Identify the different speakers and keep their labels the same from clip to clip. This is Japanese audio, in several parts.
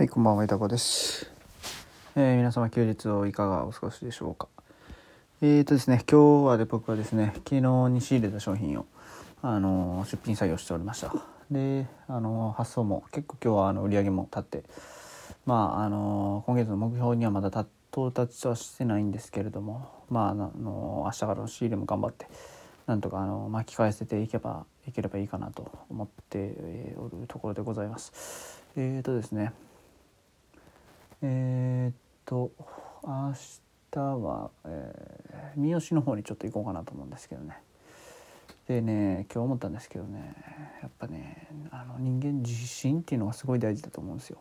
Speaker 1: はい、こんばんは、枝子です。えー皆様休日をいかがお過ごしでしょうか。えーとですね、今日はで僕はですね、昨日に仕入れた商品を、あのー出品作業しておりました。で、あのー発送も結構今日はあの売り上げも立って、まああのー今月の目標にはまだ到達はしてないんですけれども、まああの明日からの仕入れも頑張って。なんとかあの巻き返せていけばいければいいかなと思っておるところでございます。えーとですね、えーっと明日は、えー三好の方にちょっと行こうかなと思うんですけどね。でね今日思ったんですけどねやっぱねあの人間自信っていうのがすごい大事だと思うんですよ。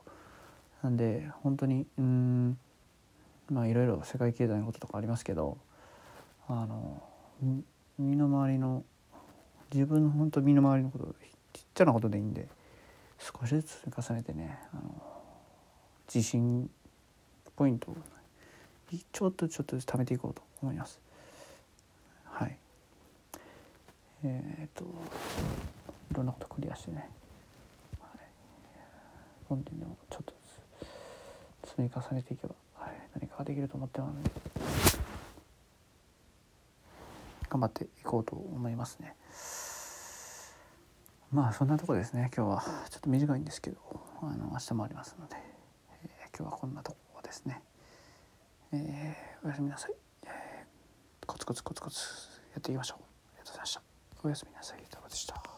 Speaker 1: なんで本当にうんまあいろいろ世界経済のこととかありますけどあの身の回りの自分の本当身の回りのことちっちゃなことでいいんで少しずつ重ねてねあの自信ポイントをちょっとちょっと貯めていこうと思います。はい。えっ、といろんなことクリアしてね、はい、本人でもちょっとずつ積み重ねていけば、はい、何かができると思ってますので。頑張っていこうと思いますね。まあそんなとこですね今日は。ちょっと短いんですけどあの明日もありますので、今日はこんなところですね、えーおやすみなさい、えーコツコツコツコツやっていきましょう。ありがとうございました。おやすみなさい。いかがでした。